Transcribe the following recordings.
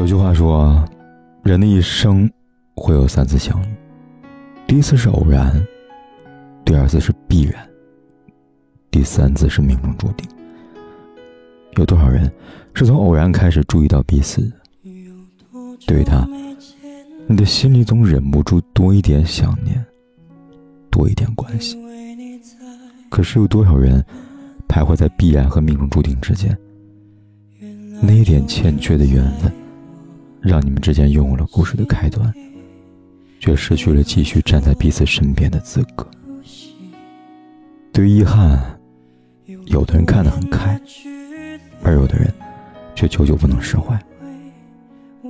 有句话说，人的一生会有三次相遇，第一次是偶然，第二次是必然，第三次是命中注定。有多少人是从偶然开始注意到彼此的？对于他，你的心里总忍不住多一点想念，多一点关心。可是有多少人徘徊在必然和命中注定之间？那一点欠缺的缘分，让你们之间拥有了故事的开端，却失去了继续站在彼此身边的资格。对于遗憾，有的人看得很开，而有的人却久久不能释怀。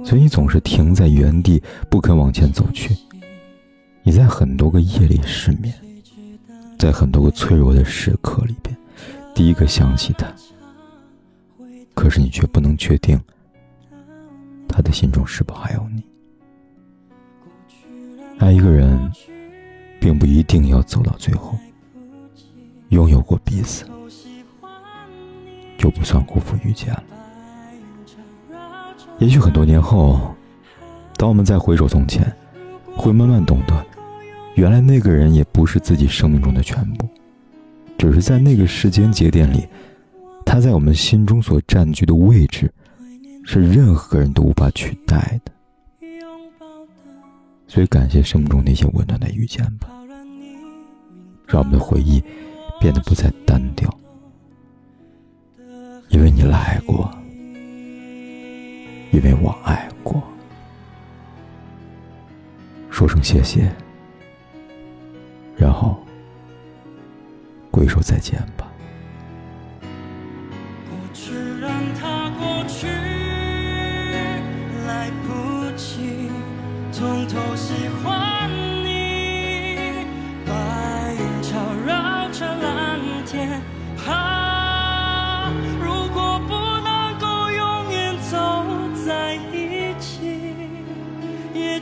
所以你总是停在原地，不肯往前走去。你在很多个夜里失眠，在很多个脆弱的时刻里边，第一个想起他。可是你却不能确定，他的心中是否还有你。爱一个人，并不一定要走到最后。拥有过彼此，就不算辜负遇见了。也许很多年后，当我们再回首从前，会慢慢懂得，原来那个人也不是自己生命中的全部，只是在那个时间节点里，他在我们心中所占据的位置，是任何人都无法取代的。所以，感谢生命中那些温暖的遇见吧，让我们的回忆变得不再单调，因为你来过。因为我爱过，说声谢谢，然后挥手再见吧。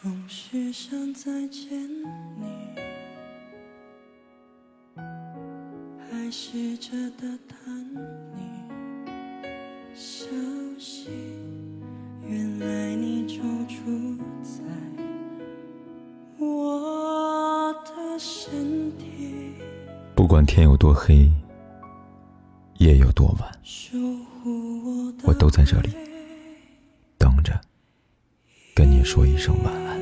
总是想再见你，还试着打探你消息。原来你就住在我的身体。不管天有多黑，夜有多晚，我都在这里说一声晚安。